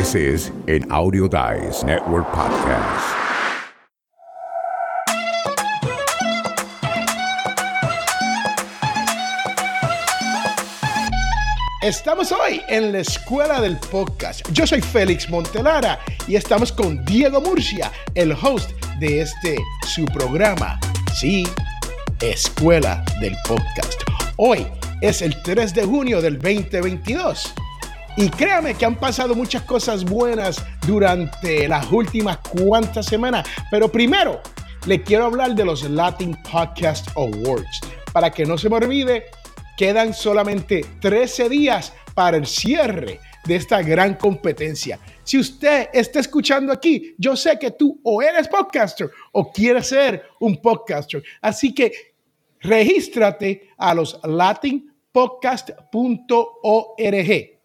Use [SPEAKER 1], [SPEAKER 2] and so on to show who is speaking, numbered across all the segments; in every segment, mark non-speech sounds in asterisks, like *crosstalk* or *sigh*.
[SPEAKER 1] This is an Audio Dice Network podcast.
[SPEAKER 2] Estamos hoy en la escuela del podcast. Yo soy Félix Montelara y estamos con Diego Murcia, el host de este su programa. Sí, Escuela del Podcast. Hoy es el 3 de junio del 2022. Y créame que han pasado muchas cosas buenas durante las últimas cuantas semanas. Pero primero, le quiero hablar de los Latin Podcast Awards. Para que no se me olvide, quedan solamente 13 días para el cierre de esta gran competencia. Si usted está escuchando aquí, yo sé que tú o eres podcaster o quieres ser un podcaster. Así que regístrate a los latinpodcast.org.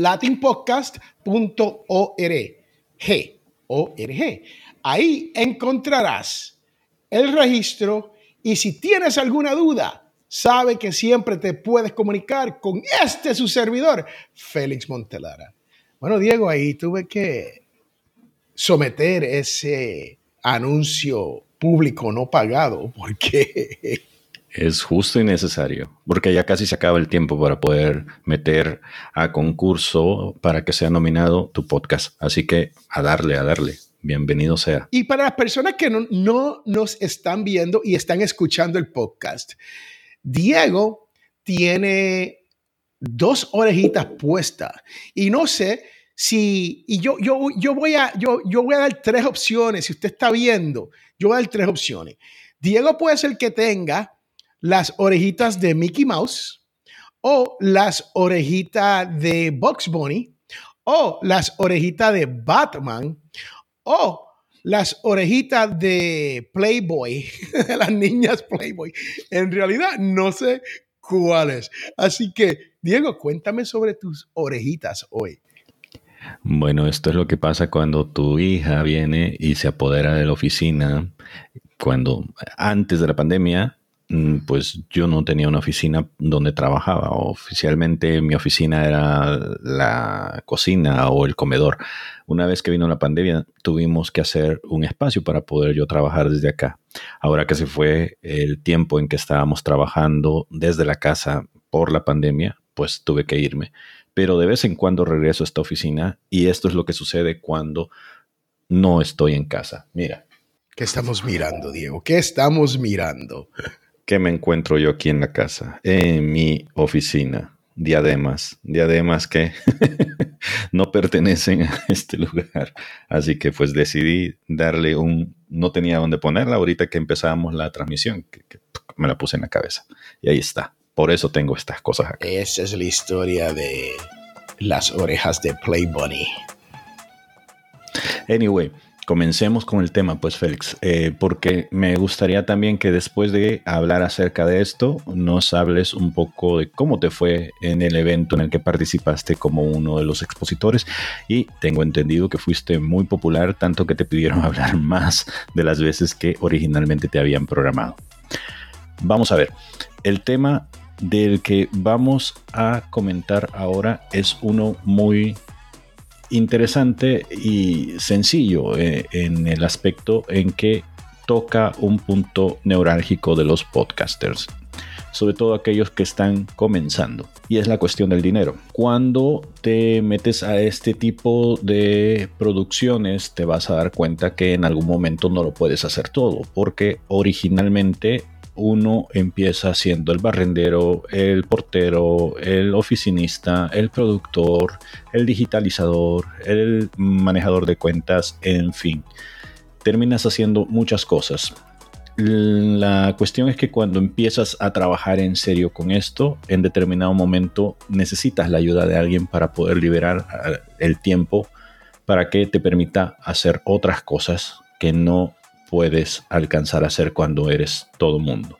[SPEAKER 2] latinpodcast.org. Ahí encontrarás el registro y si tienes alguna duda, sabe que siempre te puedes comunicar con este su servidor, Félix Montelara. Bueno, Diego, ahí tuve que someter ese anuncio público no pagado porque...
[SPEAKER 3] Es justo y necesario, porque ya casi se acaba el tiempo para poder meter a concurso para que sea nominado tu podcast. Así que a darle, a darle. Bienvenido sea.
[SPEAKER 2] Y para las personas que no, no nos están viendo y están escuchando el podcast, Diego tiene dos orejitas puestas y no sé si, y yo, yo, yo, voy a, yo, yo voy a dar tres opciones, si usted está viendo, yo voy a dar tres opciones. Diego puede ser que tenga las orejitas de Mickey Mouse o las orejitas de Bugs Bunny o las orejitas de Batman o las orejitas de Playboy, *laughs* las niñas Playboy. En realidad no sé cuáles. Así que, Diego, cuéntame sobre tus orejitas hoy.
[SPEAKER 3] Bueno, esto es lo que pasa cuando tu hija viene y se apodera de la oficina. Cuando antes de la pandemia pues yo no tenía una oficina donde trabajaba. Oficialmente mi oficina era la cocina o el comedor. Una vez que vino la pandemia tuvimos que hacer un espacio para poder yo trabajar desde acá. Ahora que se fue el tiempo en que estábamos trabajando desde la casa por la pandemia, pues tuve que irme. Pero de vez en cuando regreso a esta oficina y esto es lo que sucede cuando no estoy en casa. Mira.
[SPEAKER 2] ¿Qué estamos mirando, Diego? ¿Qué estamos mirando?
[SPEAKER 3] ¿Qué me encuentro yo aquí en la casa? En mi oficina. Diademas. Diademas que *laughs* no pertenecen a este lugar. Así que pues decidí darle un... No tenía dónde ponerla ahorita que empezábamos la transmisión. Que, me la puse en la cabeza. Y ahí está. Por eso tengo estas cosas acá.
[SPEAKER 2] Esa es la historia de las orejas de Play Bunny.
[SPEAKER 3] Anyway, Comencemos con el tema, pues Félix, eh, porque me gustaría también que después de hablar acerca de esto, nos hables un poco de cómo te fue en el evento en el que participaste como uno de los expositores y tengo entendido que fuiste muy popular, tanto que te pidieron *laughs* hablar más de las veces que originalmente te habían programado. Vamos a ver, el tema del que vamos a comentar ahora es uno muy interesante y sencillo eh, en el aspecto en que toca un punto neurálgico de los podcasters, sobre todo aquellos que están comenzando, y es la cuestión del dinero. Cuando te metes a este tipo de producciones, te vas a dar cuenta que en algún momento no lo puedes hacer todo, porque originalmente uno empieza siendo el barrendero, el portero, el oficinista, el productor, el digitalizador, el manejador de cuentas, en fin. Terminas haciendo muchas cosas. La cuestión es que cuando empiezas a trabajar en serio con esto, en determinado momento necesitas la ayuda de alguien para poder liberar ah, el tiempo para que te permita hacer otras cosas que no puedes alcanzar a hacer cuando eres todo mundo.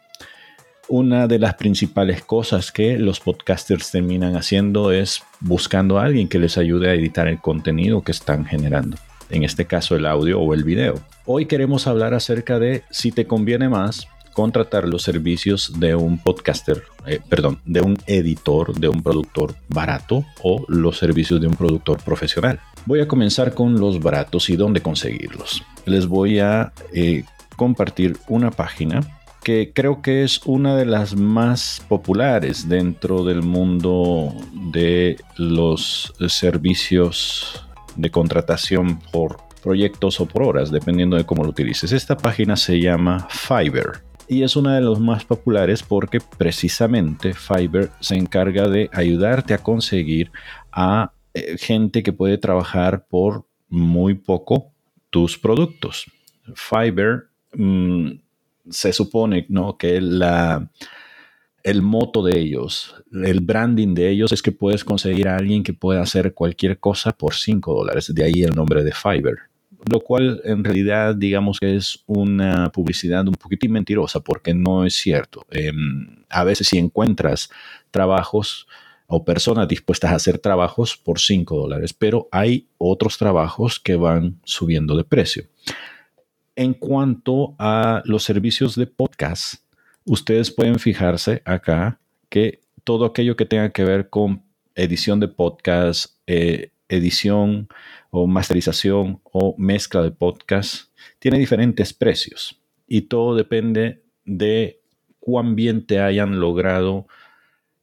[SPEAKER 3] Una de las principales cosas que los podcasters terminan haciendo es buscando a alguien que les ayude a editar el contenido que están generando, en este caso el audio o el video. Hoy queremos hablar acerca de si te conviene más contratar los servicios de un podcaster, eh, perdón, de un editor, de un productor barato o los servicios de un productor profesional. Voy a comenzar con los baratos y dónde conseguirlos. Les voy a eh, compartir una página que creo que es una de las más populares dentro del mundo de los servicios de contratación por proyectos o por horas, dependiendo de cómo lo utilices. Esta página se llama Fiverr y es una de las más populares porque precisamente Fiverr se encarga de ayudarte a conseguir a eh, gente que puede trabajar por muy poco tus productos. Fiverr mm, se supone ¿no? que la, el moto de ellos, el branding de ellos es que puedes conseguir a alguien que pueda hacer cualquier cosa por 5 dólares. De ahí el nombre de Fiverr lo cual en realidad digamos que es una publicidad un poquitín mentirosa porque no es cierto. Em, a veces si encuentras trabajos o personas dispuestas a hacer trabajos por 5 dólares, pero hay otros trabajos que van subiendo de precio. En cuanto a los servicios de podcast, ustedes pueden fijarse acá que todo aquello que tenga que ver con edición de podcast, eh, edición o masterización o mezcla de podcast tiene diferentes precios y todo depende de cuán bien te hayan logrado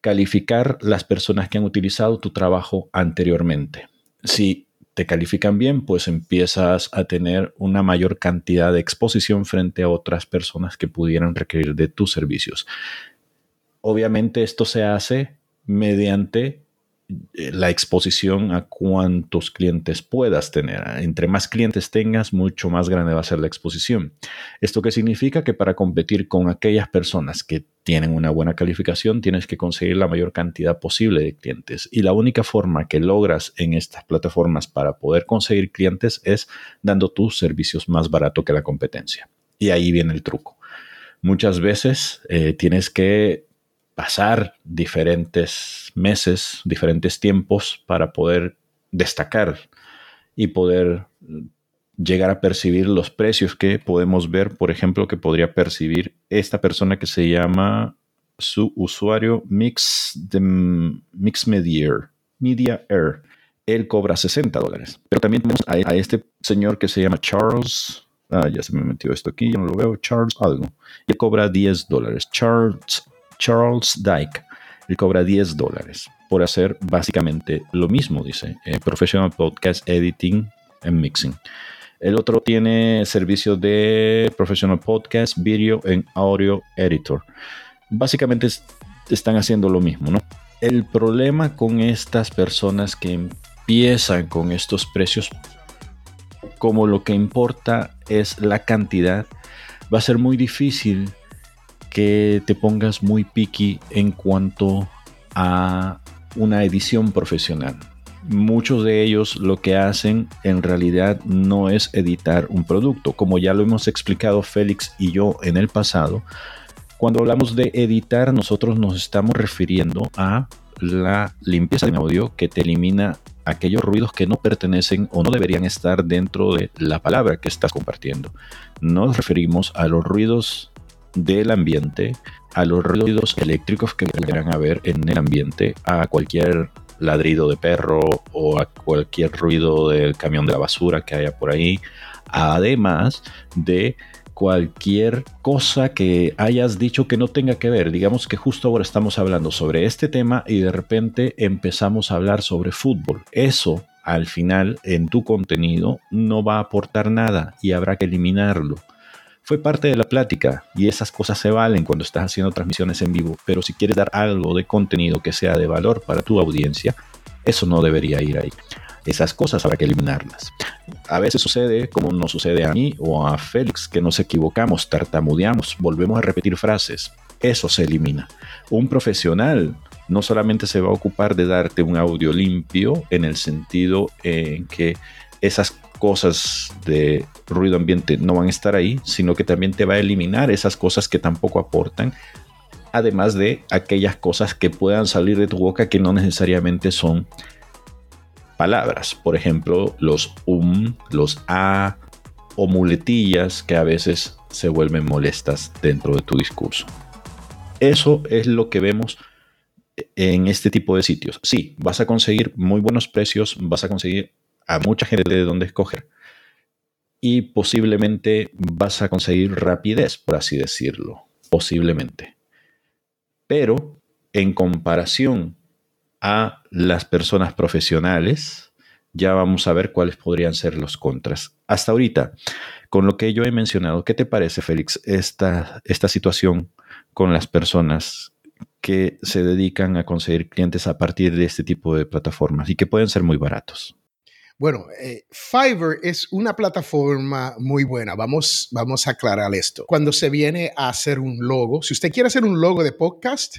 [SPEAKER 3] calificar las personas que han utilizado tu trabajo anteriormente. Si te califican bien, pues empiezas a tener una mayor cantidad de exposición frente a otras personas que pudieran requerir de tus servicios. Obviamente esto se hace mediante la exposición a cuántos clientes puedas tener. Entre más clientes tengas, mucho más grande va a ser la exposición. ¿Esto qué significa? Que para competir con aquellas personas que tienen una buena calificación, tienes que conseguir la mayor cantidad posible de clientes. Y la única forma que logras en estas plataformas para poder conseguir clientes es dando tus servicios más barato que la competencia. Y ahí viene el truco. Muchas veces eh, tienes que pasar diferentes meses, diferentes tiempos para poder destacar y poder llegar a percibir los precios que podemos ver, por ejemplo, que podría percibir esta persona que se llama su usuario Mix, Mix Media, Media Air. Él cobra 60 dólares. Pero también tenemos a, a, este señor que se llama Charles. Ah, ya se me metió esto aquí, yo no lo veo. Charles algo. Y cobra 10 dólares. Charles Charles Dyke. Él cobra 10 dólares por hacer básicamente lo mismo, dice, eh, Professional Podcast Editing and Mixing. El otro tiene servicio de Professional Podcast, Video and Audio Editor. Básicamente están haciendo lo mismo, ¿no? El problema con estas personas que empiezan con estos precios, como lo que importa es la cantidad, va a ser muy difícil que te pongas muy picky en cuanto a una edición profesional. Muchos de ellos lo que hacen en realidad no es editar un producto, como ya lo hemos explicado Félix y yo en el pasado. Cuando hablamos de editar, nosotros nos estamos refiriendo a la limpieza de audio que te elimina aquellos ruidos que no pertenecen o no deberían estar dentro de la palabra que estás compartiendo. Nos referimos a los ruidos del ambiente, a los ruidos eléctricos que pudieran haber en el ambiente, a cualquier ladrido de perro o a cualquier ruido del camión de la basura que haya por ahí, además de cualquier cosa que hayas dicho que no tenga que ver. Digamos que justo ahora estamos hablando sobre este tema y de repente empezamos a hablar sobre fútbol. Eso al final en tu contenido no va a aportar nada y habrá que eliminarlo fue parte de la plática y esas cosas se valen cuando estás haciendo transmisiones en vivo, pero si quieres dar algo de contenido que sea de valor para tu audiencia, eso no debería ir ahí. Esas cosas habrá que eliminarlas. A veces sucede, como nos sucede a mí o a Félix, que nos equivocamos, tartamudeamos, volvemos a repetir frases. Eso se elimina. Un profesional no solamente se va a ocupar de darte un audio limpio en el sentido en que esas cosas de ruido ambiente no van a estar ahí, sino que también te va a eliminar esas cosas que tampoco aportan, además de aquellas cosas que puedan salir de tu boca que no necesariamente son palabras. Por ejemplo, los um, los a o muletillas que a veces se vuelven molestas dentro de tu discurso. Eso es lo que vemos en este tipo de sitios. Sí, vas a conseguir muy buenos precios, vas a conseguir a mucha gente de dónde escoger y posiblemente vas a conseguir rapidez, por así decirlo, posiblemente. Pero en comparación a las personas profesionales, ya vamos a ver cuáles podrían ser los contras. Hasta ahorita, con lo que yo he mencionado, ¿qué te parece, Félix, esta, esta situación con las personas que se dedican a conseguir clientes a partir de este tipo de plataformas y que pueden ser muy baratos?
[SPEAKER 2] Bueno, eh, Fiverr es una plataforma muy buena. Vamos, vamos a aclarar esto. Cuando se viene a hacer un logo, si usted quiere hacer un logo de podcast,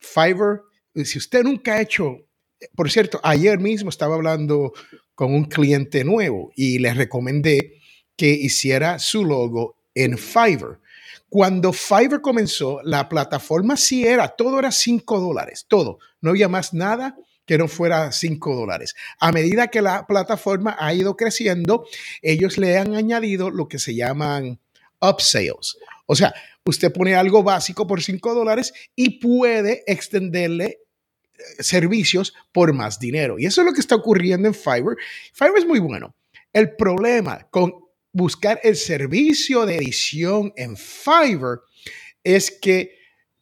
[SPEAKER 2] Fiverr, si usted nunca ha hecho, por cierto, ayer mismo estaba hablando con un cliente nuevo y le recomendé que hiciera su logo en Fiverr. Cuando Fiverr comenzó, la plataforma sí era, todo era 5 dólares, todo, no había más nada que no fuera 5 dólares. A medida que la plataforma ha ido creciendo, ellos le han añadido lo que se llaman upsales. O sea, usted pone algo básico por 5 dólares y puede extenderle eh, servicios por más dinero. Y eso es lo que está ocurriendo en Fiverr. Fiverr es muy bueno. El problema con buscar el servicio de edición en Fiverr es que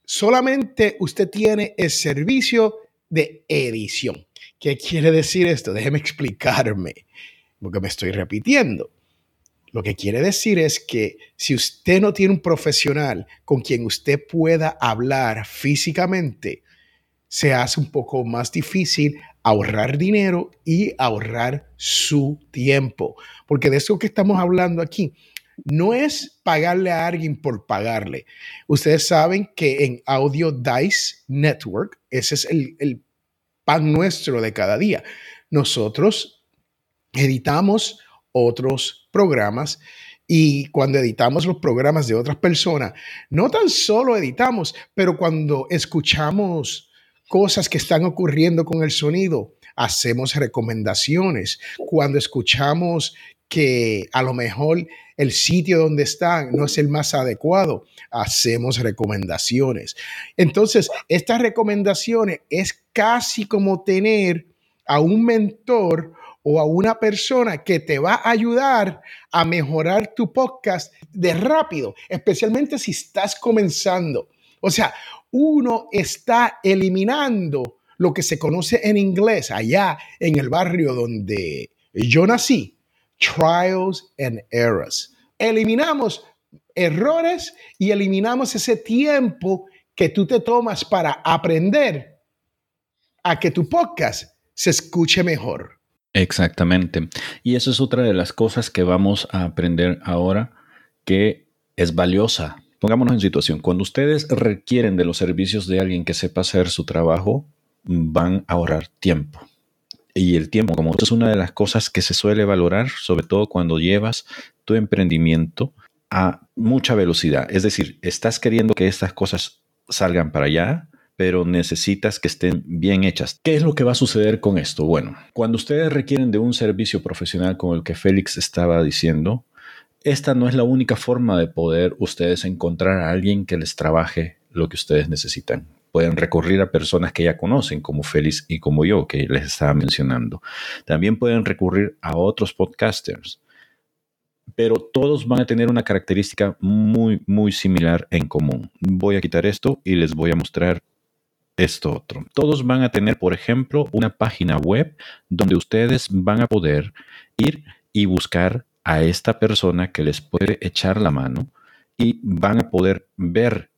[SPEAKER 2] solamente usted tiene el servicio de edición. ¿Qué quiere decir esto? Déjeme explicarme, porque me estoy repitiendo. Lo que quiere decir es que si usted no tiene un profesional con quien usted pueda hablar físicamente, se hace un poco más difícil ahorrar dinero y ahorrar su tiempo. Porque de eso que estamos hablando aquí no es pagarle a alguien por pagarle. Ustedes saben que en Audio Dice Network, ese es el, pan nuestro de cada día. Nosotros editamos otros programas y cuando editamos los programas de otras personas, no tan solo editamos, pero cuando escuchamos cosas que están ocurriendo con el sonido, hacemos recomendaciones. Cuando escuchamos que a lo mejor el sitio donde están no es el más adecuado, hacemos recomendaciones. Entonces, estas recomendaciones es casi como tener a un mentor o a una persona que te va a ayudar a mejorar tu podcast de rápido, especialmente si estás comenzando. O sea, uno está eliminando lo que se conoce en inglés allá en el barrio donde yo nací, trials and errors. Eliminamos errores y eliminamos ese tiempo que tú te tomas para aprender a que tu podcast se escuche mejor.
[SPEAKER 3] Exactamente. Y eso es otra de las cosas que vamos a aprender ahora que es valiosa Pongámonos en situación, cuando ustedes requieren de los servicios de alguien que sepa hacer su trabajo, van a ahorrar tiempo. Y el tiempo, como es una de las cosas que se suele valorar, sobre todo cuando llevas tu emprendimiento a mucha velocidad. Es decir, estás queriendo que estas cosas salgan para allá, pero necesitas que estén bien hechas. ¿Qué es lo que va a suceder con esto? Bueno, cuando ustedes requieren de un servicio profesional como el que Félix estaba diciendo, esta no es la única forma de poder ustedes encontrar a alguien que les trabaje lo que ustedes necesitan. Pueden recurrir a personas que ya conocen, como Félix y como yo, que les estaba mencionando. También pueden recurrir a otros podcasters, pero todos van a tener una característica muy, muy similar en común. Voy a quitar esto y les voy a mostrar esto otro. Todos van a tener, por ejemplo, una página web donde ustedes van a poder ir y buscar a esta persona que les puede echar la mano y van a poder ver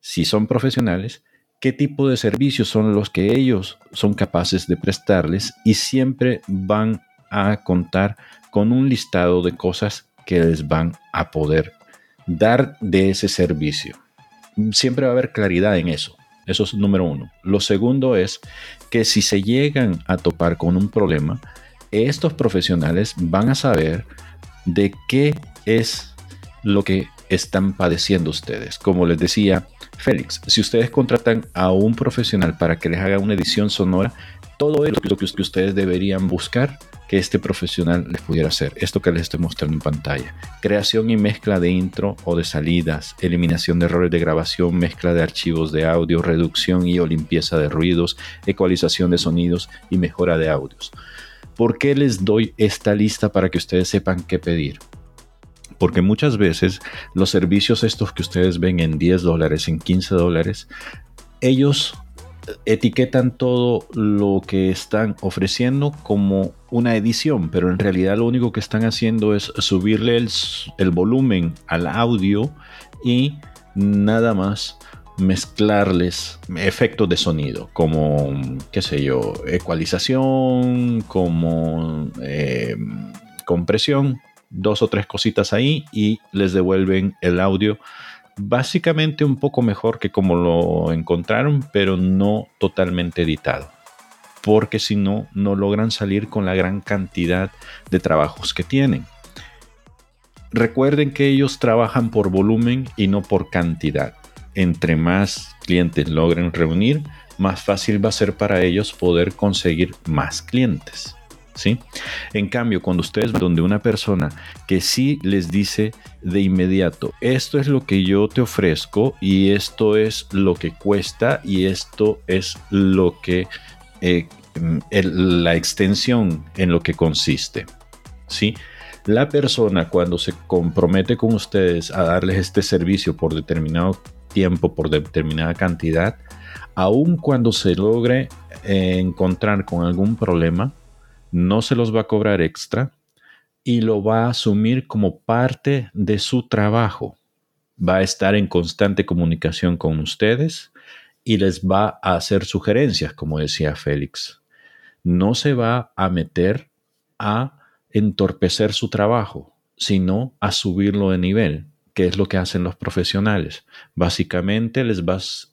[SPEAKER 3] si son profesionales, qué tipo de servicios son los que ellos son capaces de prestarles y siempre van a contar con un listado de cosas que les van a poder dar de ese servicio. Siempre va a haber claridad en eso. Eso es número uno. Lo segundo es que si se llegan a topar con un problema, estos profesionales van a saber de qué es lo que están padeciendo ustedes. Como les decía Félix, si ustedes contratan a un profesional para que les haga una edición sonora, todo es lo que ustedes deberían buscar que este profesional les pudiera hacer. Esto que les estoy mostrando en pantalla. Creación y mezcla de intro o de salidas, eliminación de errores de grabación, mezcla de archivos de audio, reducción y o limpieza de ruidos, ecualización de sonidos y mejora de audios. ¿Por qué les doy esta lista para que ustedes sepan qué pedir? Porque muchas veces los servicios estos que ustedes ven en 10 dólares, en 15 dólares, ellos etiquetan todo lo que están ofreciendo como una edición, pero en realidad lo único que están haciendo es subirle el, volumen al audio y nada más mezclarles efectos de sonido, como, qué sé yo, ecualización, como eh, compresión, dos o tres cositas ahí y les devuelven el audio básicamente un poco mejor que como lo encontraron, pero no totalmente editado. Porque si no, no logran salir con la gran cantidad de trabajos que tienen. Recuerden que ellos trabajan por volumen y no por cantidad. Entre más clientes logren reunir, más fácil va a ser para ellos poder conseguir más clientes. ¿Sí? En cambio, cuando ustedes ven donde una persona que sí les dice de inmediato, esto es lo que yo te ofrezco y esto es lo que cuesta y esto es lo que eh, la extensión en lo que consiste, ¿sí? La persona cuando se compromete con ustedes a darles este servicio por determinado tiempo, por determinada cantidad, aun cuando se logre eh, encontrar con algún problema, no se los va a cobrar extra y lo va a asumir como parte de su trabajo. Va a estar en constante comunicación con ustedes y les va a hacer sugerencias, como decía Félix. No se va a meter a entorpecer su trabajo, sino a subirlo de nivel, que es lo que hacen los profesionales. Básicamente les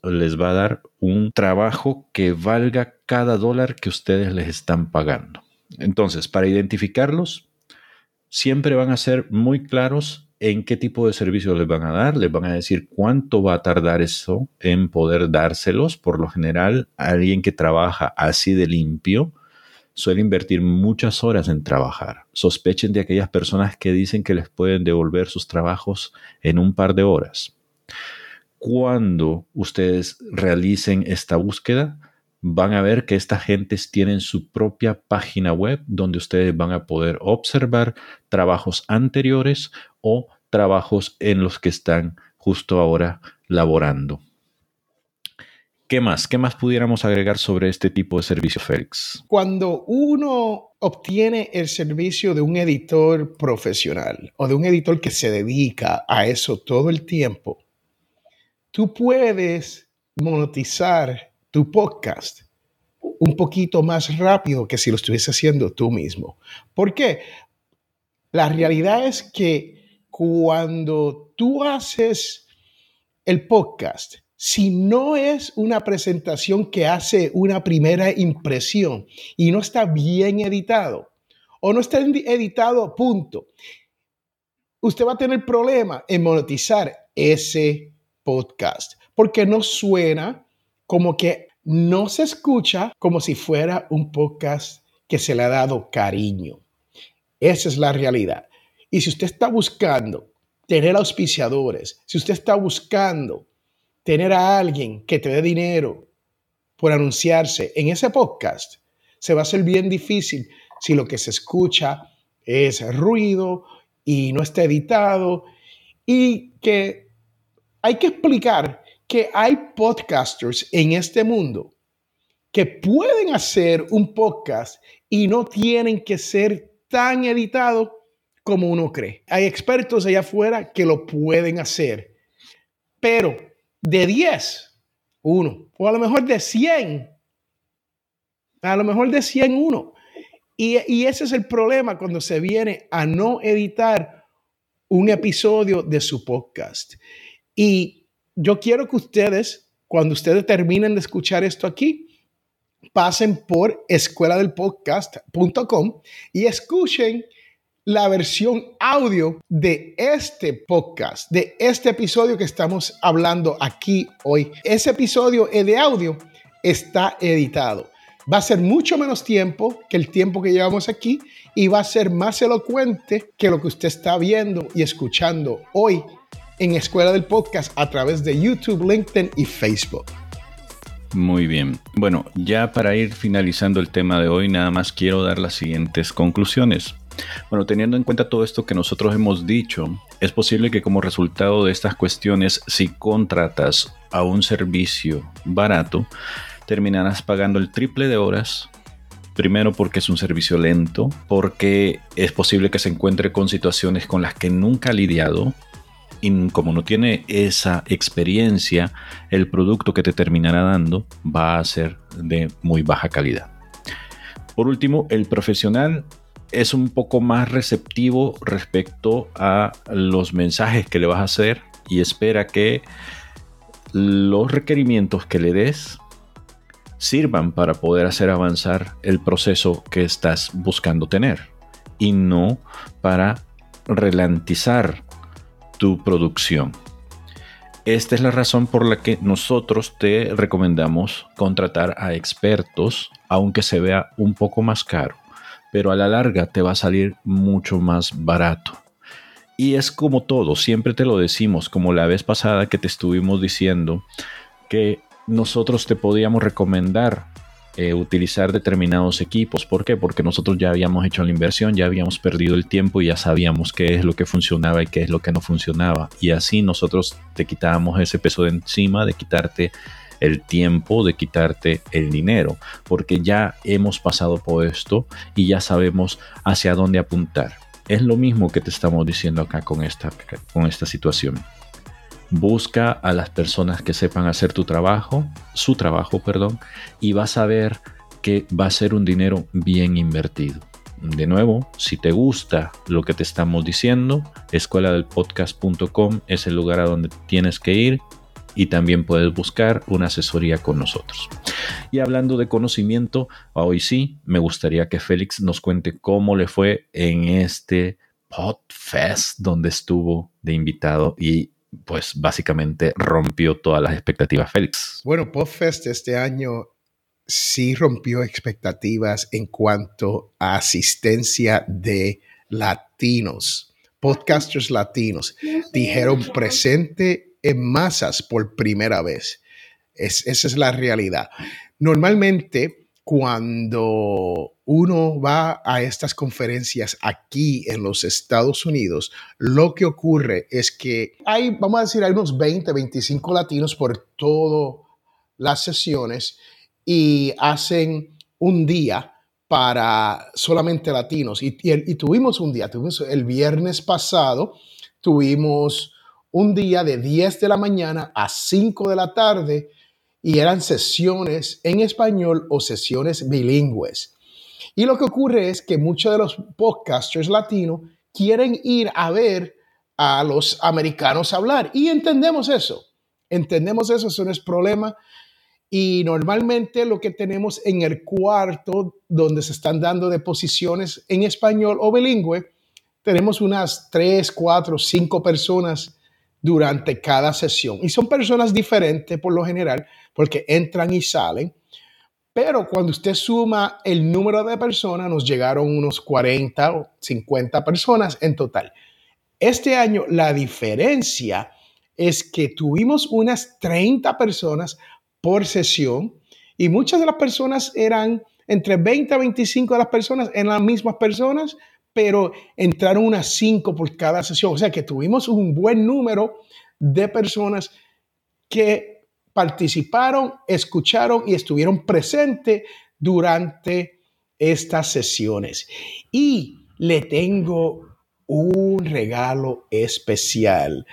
[SPEAKER 3] les va a dar un trabajo que valga cada dólar que ustedes les están pagando. Entonces, para identificarlos, siempre van a ser muy claros en qué tipo de servicio les van a dar, les van a decir cuánto va a tardar eso en poder dárselos. Por lo general, alguien que trabaja así de limpio suele invertir muchas horas en trabajar. Sospechen de aquellas personas que dicen que les pueden devolver sus trabajos en un par de horas. Cuando ustedes realicen esta búsqueda, van a ver que estas gentes tienen su propia página web donde ustedes van a poder observar trabajos anteriores o trabajos en los que están justo ahora laborando. ¿Qué más? ¿Qué más pudiéramos agregar sobre este tipo de servicio, Félix?
[SPEAKER 2] Cuando uno obtiene el servicio de un editor profesional o de un editor que se dedica a eso todo el tiempo, tú puedes monetizar tu podcast un poquito más rápido que si lo estuviese haciendo tú mismo. ¿Por qué? La realidad es que cuando tú haces el podcast, si no es una presentación que hace una primera impresión y no está bien editado o no está editado, punto, usted va a tener problema en monetizar ese podcast porque no suena como que no se escucha como si fuera un podcast que se le ha dado cariño. Esa es la realidad. Y si usted está buscando tener auspiciadores, si usted está buscando tener a alguien que te dé dinero por anunciarse en ese podcast, se va a hacer bien difícil si lo que se escucha es ruido y no está editado y que hay que explicar que hay podcasters en este mundo que pueden hacer un podcast y no tienen que ser tan editados como uno cree. Hay expertos allá afuera que lo pueden hacer, pero de 10, uno, o a lo mejor de 100, a lo mejor de 100, uno. Y, y ese es el problema cuando se viene a no editar un episodio de su podcast. Y yo quiero que ustedes, cuando ustedes terminen de escuchar esto aquí, pasen por escueladelpodcast.com y escuchen la versión audio de este podcast, de este episodio que estamos hablando aquí hoy. Ese episodio de audio está editado. Va a ser mucho menos tiempo que el tiempo que llevamos aquí y va a ser más elocuente que lo que usted está viendo y escuchando hoy en Escuela del Podcast a través de YouTube, LinkedIn y Facebook.
[SPEAKER 3] Muy bien. Bueno, ya para ir finalizando el tema de hoy, nada más quiero dar las siguientes conclusiones. Bueno, teniendo en cuenta todo esto que nosotros hemos dicho, es posible que como resultado de estas cuestiones, si contratas a un servicio barato, terminarás pagando el triple de horas. Primero porque es un servicio lento, porque es posible que se encuentre con situaciones con las que nunca ha lidiado, y como no tiene esa experiencia, el producto que te terminará dando va a ser de muy baja calidad. Por último, el profesional es un poco más receptivo respecto a los mensajes que le vas a hacer y espera que los requerimientos que le des sirvan para poder hacer avanzar el proceso que estás buscando tener y no para relantizar tu producción. Esta es la razón por la que nosotros te recomendamos contratar a expertos, aunque se vea un poco más caro, pero a la larga te va a salir mucho más barato. Y es como todo, siempre te lo decimos, como la vez pasada que te estuvimos diciendo que nosotros te podíamos recomendar eh, utilizar determinados equipos. ¿Por qué? Porque nosotros ya habíamos hecho la inversión, ya habíamos perdido el tiempo y ya sabíamos qué es lo que funcionaba y qué es lo que no funcionaba. Y así nosotros te quitábamos ese peso de encima, de quitarte el tiempo, de quitarte el dinero, porque ya hemos pasado por esto y ya sabemos hacia dónde apuntar. Es lo mismo que te estamos diciendo acá con esta, con esta situación. Busca a las personas que sepan hacer tu trabajo, su trabajo, perdón, y vas a ver que va a ser un dinero bien invertido. De nuevo, si te gusta lo que te estamos diciendo, escuela del podcast.com es el lugar a donde tienes que ir y también puedes buscar una asesoría con nosotros. Y hablando de conocimiento, hoy sí, me gustaría que Félix nos cuente cómo le fue en este PodFest donde estuvo de invitado y pues básicamente rompió todas las expectativas, Félix.
[SPEAKER 2] Bueno, PodFest este año sí rompió expectativas en cuanto a asistencia de latinos, podcasters latinos. Dijeron presente en masas por primera vez. esa es la realidad. Normalmente cuando uno va a estas conferencias aquí en los Estados Unidos, lo que ocurre es que hay, vamos a decir, hay unos 20, 25 latinos por todas las sesiones y hacen un día para solamente latinos. Y, tuvimos un día, tuvimos el viernes pasado, tuvimos un día de 10 de la mañana a 5 de la tarde y eran sesiones en español o sesiones bilingües. Y lo que ocurre es que muchos de los podcasters latinos quieren ir a ver a los americanos hablar y entendemos eso. Entendemos eso, eso no es problema. Y normalmente lo que tenemos en el cuarto donde se están dando deposiciones en español o bilingüe, tenemos unas tres, cuatro, cinco personas durante cada sesión. Y son personas diferentes por lo general, porque entran y salen. Pero cuando usted suma el número de personas, nos llegaron unos 40 o 50 personas en total. Este año la diferencia es que tuvimos unas 30 personas por sesión y muchas de las personas eran entre 20 a 25 de las personas, en las mismas personas, pero entraron unas cinco por cada sesión. O sea que tuvimos un buen número de personas que participaron, escucharon y estuvieron presentes durante estas sesiones. Y le tengo un regalo especial.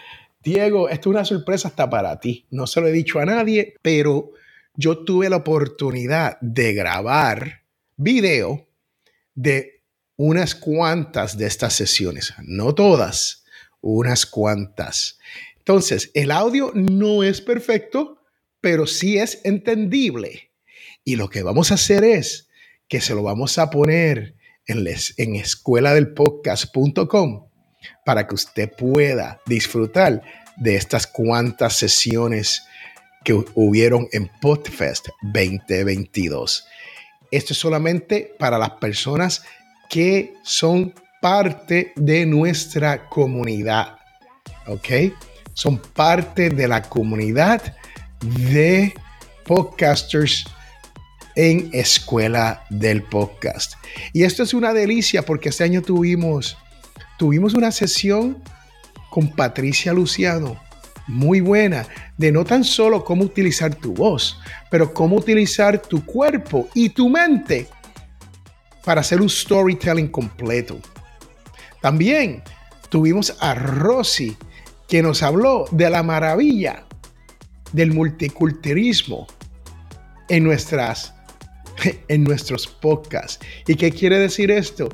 [SPEAKER 2] Diego, esto es una sorpresa hasta para ti. No se lo he dicho a nadie, pero yo tuve la oportunidad de grabar video de unas cuantas de estas sesiones, no todas, unas cuantas. Entonces, el audio no es perfecto, pero sí es entendible. Y lo que vamos a hacer es que se lo vamos a poner en, les, en escuela del podcast.com para que usted pueda disfrutar de estas cuantas sesiones que hubieron en Podfest 2022. Esto es solamente para las personas que son parte de nuestra comunidad. ¿Ok? Son parte de la comunidad de podcasters en Escuela del Podcast. Y esto es una delicia porque este año tuvimos, tuvimos una sesión con Patricia Luciano, muy buena, de no tan solo cómo utilizar tu voz, pero cómo utilizar tu cuerpo y tu mente para hacer un storytelling completo. También tuvimos a Rosy, que nos habló de la maravilla del multiculturalismo en nuestras *laughs* en nuestros podcasts. ¿Y qué quiere decir esto?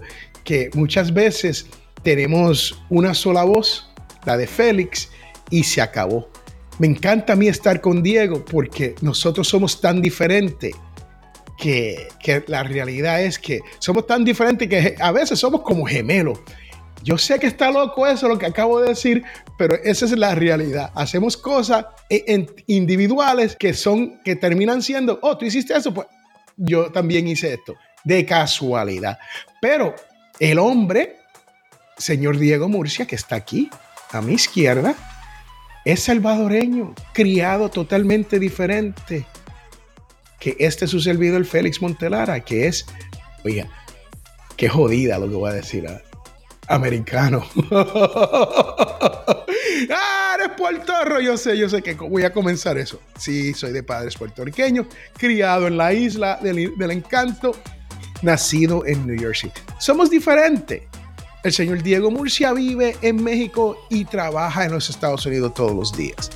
[SPEAKER 2] Que muchas veces tenemos una sola voz, la de Félix, y se acabó. Me encanta a mí estar con Diego porque nosotros somos tan diferentes que, que la realidad es que somos tan diferentes que a veces somos como gemelos. Yo sé que está loco eso, lo que acabo de decir, pero esa es la realidad. Hacemos cosas individuales que son, que terminan siendo, oh, tú hiciste eso, pues yo también hice esto, de casualidad. Pero el hombre, señor Diego Murcia, que está aquí, a mi izquierda, es salvadoreño, criado totalmente diferente que este su servidor Félix Montelara, que es, oiga, qué jodida lo que voy a decir. ¿ah? americano. *laughs* ah, eres puertorro. Yo sé, yo sé que voy a comenzar eso. Sí, soy de padres puertorriqueños, criado en la isla del, del encanto, nacido en New York City. Somos diferentes. El señor Diego Murcia vive en México y trabaja en los Estados Unidos todos los días.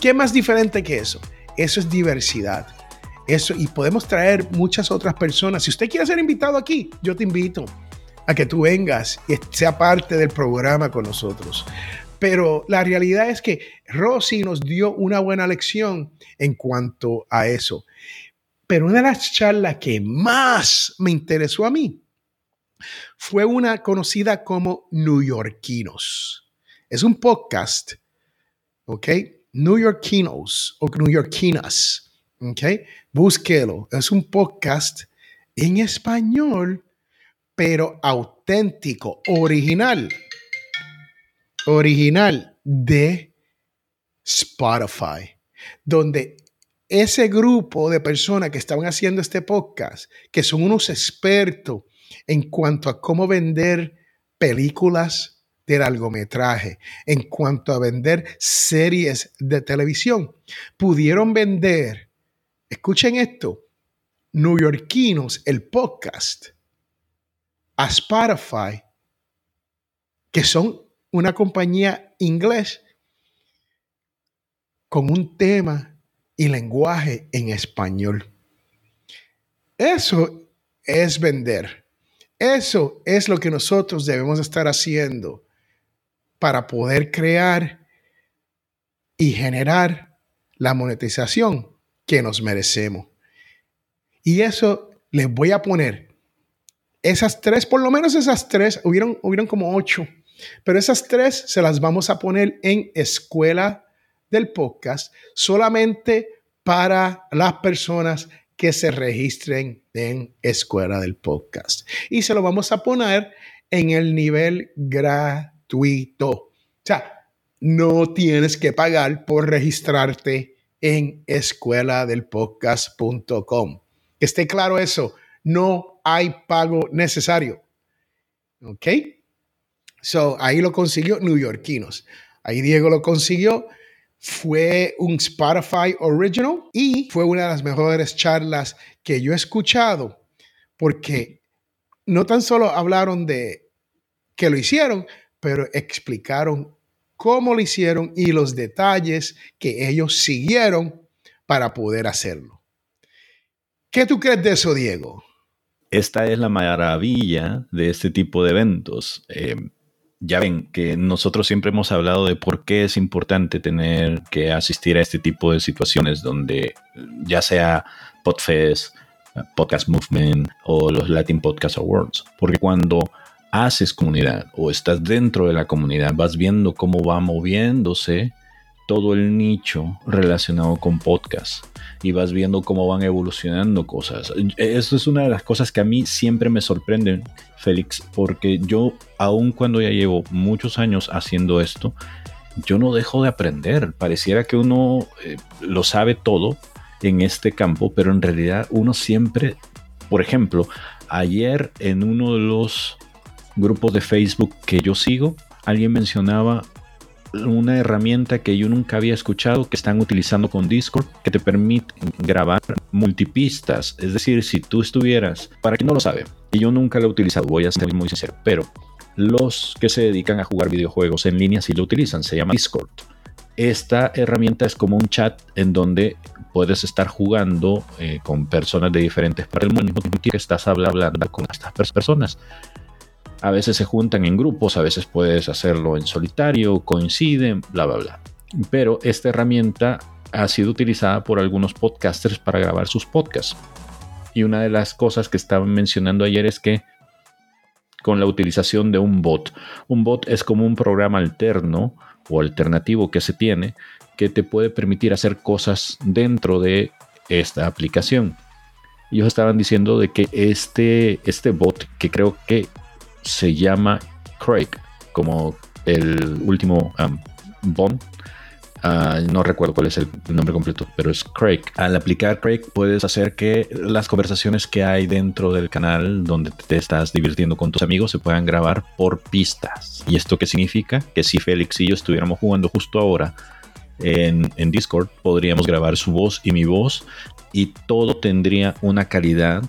[SPEAKER 2] ¿Qué más diferente que eso? Eso es diversidad. Eso, y podemos traer muchas otras personas. Si usted quiere ser invitado aquí, yo te invito a que tú vengas y sea parte del programa con nosotros. Pero la realidad es que Rosy nos dio una buena lección en cuanto a eso. Pero una de las charlas que más me interesó a mí fue una conocida como New Yorkinos. Es un podcast, ¿ok? New Yorkinos o New Yorkinas, ¿ok? Búsquelo. Es un podcast en español pero auténtico, original, original de Spotify, donde ese grupo de personas que estaban haciendo este podcast, que son unos expertos en cuanto a cómo vender películas de largometraje, en cuanto a vender series de televisión, pudieron vender, escuchen esto, Yorkinos, el podcast, a Spotify, que son una compañía inglés con un tema y lenguaje en español. Eso es vender. Eso es lo que nosotros debemos estar haciendo para poder crear y generar la monetización que nos merecemos. Y eso les voy a poner esas tres, por lo menos esas tres, hubieron, hubieron como ocho, pero esas tres se las vamos a poner en escuela del podcast solamente para las personas que se registren en escuela del podcast. Y se lo vamos a poner en el nivel gratuito. O sea, no tienes que pagar por registrarte en escuela del podcast.com. Que esté claro eso. No hay pago necesario. ¿Ok? So, ahí lo consiguió New Yorkinos. Ahí Diego lo consiguió. Fue un Spotify Original y fue una de las mejores charlas que yo he escuchado porque no tan solo hablaron de que lo hicieron, pero explicaron cómo lo hicieron y los detalles que ellos siguieron para poder hacerlo. ¿Qué tú crees de eso, Diego?
[SPEAKER 3] esta es la maravilla de este tipo de eventos. Eh, ya ven que nosotros siempre hemos hablado de por qué es importante tener que asistir a este tipo de situaciones donde ya sea Podfest, Podcast Movement o los Latin Podcast Awards. Porque cuando haces comunidad o estás dentro de la comunidad, vas viendo cómo va moviéndose todo el nicho relacionado con podcast y vas viendo cómo van evolucionando cosas. Esto es una de las cosas que a mí siempre me sorprenden, Félix, porque yo, aun cuando ya llevo muchos años haciendo esto, yo no dejo de aprender. Pareciera que uno eh, lo sabe todo en este campo, pero en realidad uno siempre, por ejemplo, ayer en uno de los grupos de Facebook que yo sigo, alguien mencionaba una herramienta que yo nunca había escuchado que están utilizando con Discord que te permite grabar multipistas. Es decir, si tú estuvieras, para quien no lo sabe, y yo nunca lo he utilizado, voy a ser muy sincero, pero los que se dedican a jugar videojuegos en línea sí lo utilizan, se llama Discord. Esta herramienta es como un chat en donde puedes estar jugando eh, con personas de diferentes partes del mundo que estás hablando con estas personas. A veces se juntan en grupos, a veces puedes hacerlo en solitario, coinciden, bla, bla, bla. Pero esta herramienta ha sido utilizada por algunos podcasters para grabar sus podcasts. Y una de las cosas que estaban mencionando ayer es que con la utilización de un bot, un bot es como un programa alterno o alternativo que se tiene que te puede permitir hacer cosas dentro de esta aplicación. Ellos estaban diciendo de que este, este bot, que creo que se llama Craig, como el último um, Bond. Ah, no recuerdo cuál es el nombre completo, pero es Craig. Al aplicar Craig puedes hacer que las conversaciones que hay dentro del canal donde te estás divirtiendo con tus amigos se puedan grabar por pistas. ¿Y esto qué significa? Que si Félix y yo estuviéramos jugando justo ahora en, en Discord, podríamos grabar su voz y mi voz y todo tendría una calidad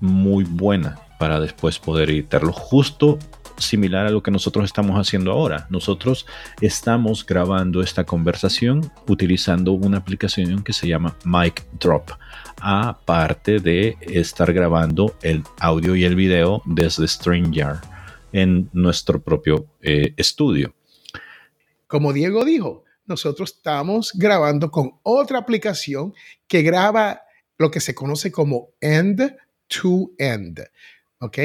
[SPEAKER 3] muy buena para después poder editarlo. Justo similar a lo que nosotros estamos haciendo ahora. Nosotros estamos grabando esta conversación utilizando una aplicación que se llama Mic Drop, aparte de estar grabando el audio y el video desde StreamYard en nuestro propio eh, estudio.
[SPEAKER 2] Como Diego dijo, nosotros estamos grabando con otra aplicación que graba lo que se conoce como end to end. ¿Ok?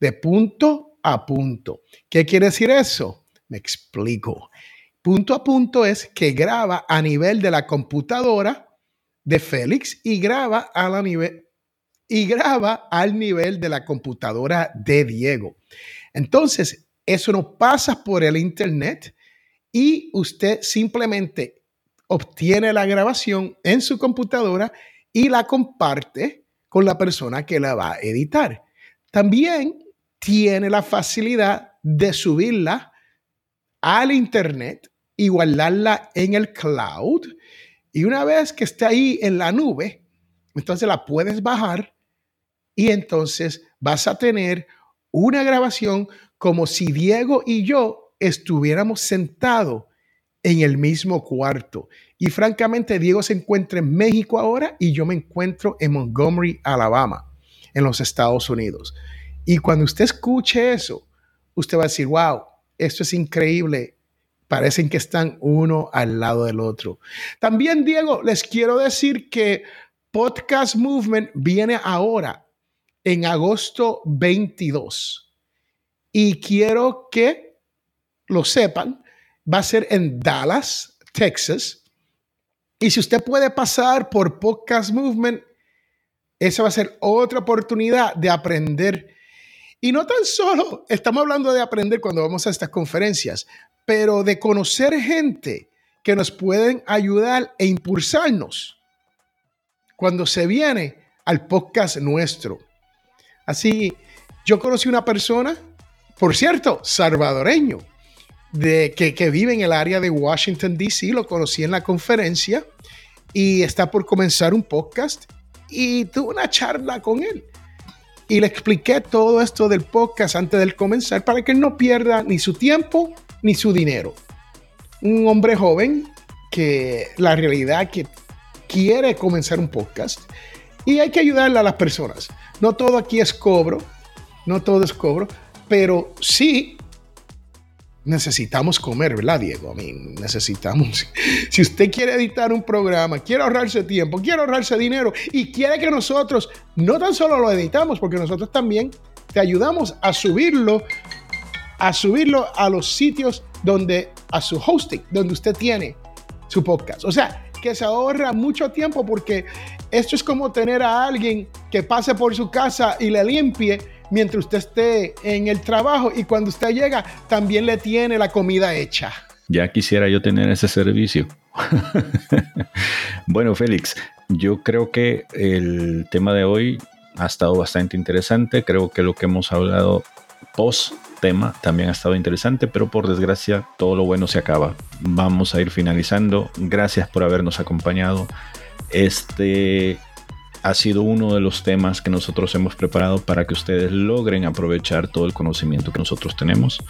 [SPEAKER 2] De punto a punto. ¿Qué quiere decir eso? Me explico. Punto a punto es que graba a nivel de la computadora de Félix y graba a la nivel y graba al nivel de la computadora de Diego. Entonces, eso no pasa por el internet y usted simplemente obtiene la grabación en su computadora y la comparte con la persona que la va a editar. También tiene la facilidad de subirla al Internet y guardarla en el cloud. Y una vez que esté ahí en la nube, entonces la puedes bajar y entonces vas a tener una grabación como si Diego y yo estuviéramos sentados en el mismo cuarto. Y francamente, Diego se encuentra en México ahora y yo me encuentro en Montgomery, Alabama en los Estados Unidos. Y cuando usted escuche eso, usted va a decir, wow, esto es increíble. Parecen que están uno al lado del otro. También, Diego, les quiero decir que Podcast Movement viene ahora, en agosto 22. Y quiero que lo sepan, va a ser en Dallas, Texas. Y si usted puede pasar por Podcast Movement, esa va a ser otra oportunidad de aprender. Y no tan solo estamos hablando de aprender cuando vamos a estas conferencias, pero de conocer gente que nos pueden ayudar e impulsarnos cuando se viene al podcast nuestro. Así, yo conocí una persona, por cierto, salvadoreño, de, que, que vive en el área de Washington, D.C., lo conocí en la conferencia y está por comenzar un podcast y tuve una charla con él. Y le expliqué todo esto del podcast antes de comenzar para que él no pierda ni su tiempo ni su dinero. Un hombre joven que la realidad que quiere comenzar un podcast y hay que ayudarle a las personas. No todo aquí es cobro, no todo es cobro, pero sí necesitamos comer, ¿verdad, Diego? A mí necesitamos. *laughs* Si usted quiere editar un programa, quiere ahorrarse tiempo, quiere ahorrarse dinero y quiere que nosotros no tan solo lo editamos, porque nosotros también te ayudamos a subirlo, a subirlo a los sitios donde, a su hosting, donde usted tiene su podcast. O sea, que se ahorra mucho tiempo porque esto es como tener a alguien que pase por su casa y le limpie mientras usted esté en el trabajo y cuando usted llega también le tiene la comida hecha.
[SPEAKER 3] Ya quisiera yo tener ese servicio. *laughs* bueno, Félix, yo creo que el tema de hoy ha estado bastante interesante. Creo que lo que hemos hablado post tema también ha estado interesante, pero por desgracia todo lo bueno se acaba. Vamos a ir finalizando. Gracias por habernos acompañado. Este ha sido uno de los temas que nosotros hemos preparado para que ustedes logren aprovechar todo el conocimiento que nosotros tenemos.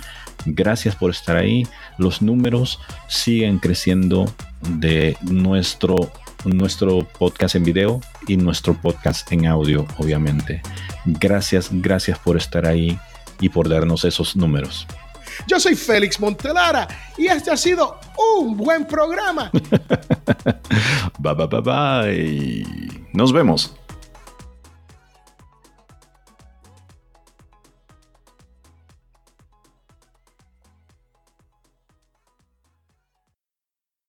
[SPEAKER 3] Gracias por estar ahí. Los números siguen creciendo de nuestro nuestro podcast en video y nuestro podcast en audio, obviamente. Gracias, gracias por estar ahí y por darnos esos números.
[SPEAKER 2] Yo soy Félix Montelara y este ha sido un buen programa. *laughs*
[SPEAKER 3] bye, bye, bye, bye. Nos vemos.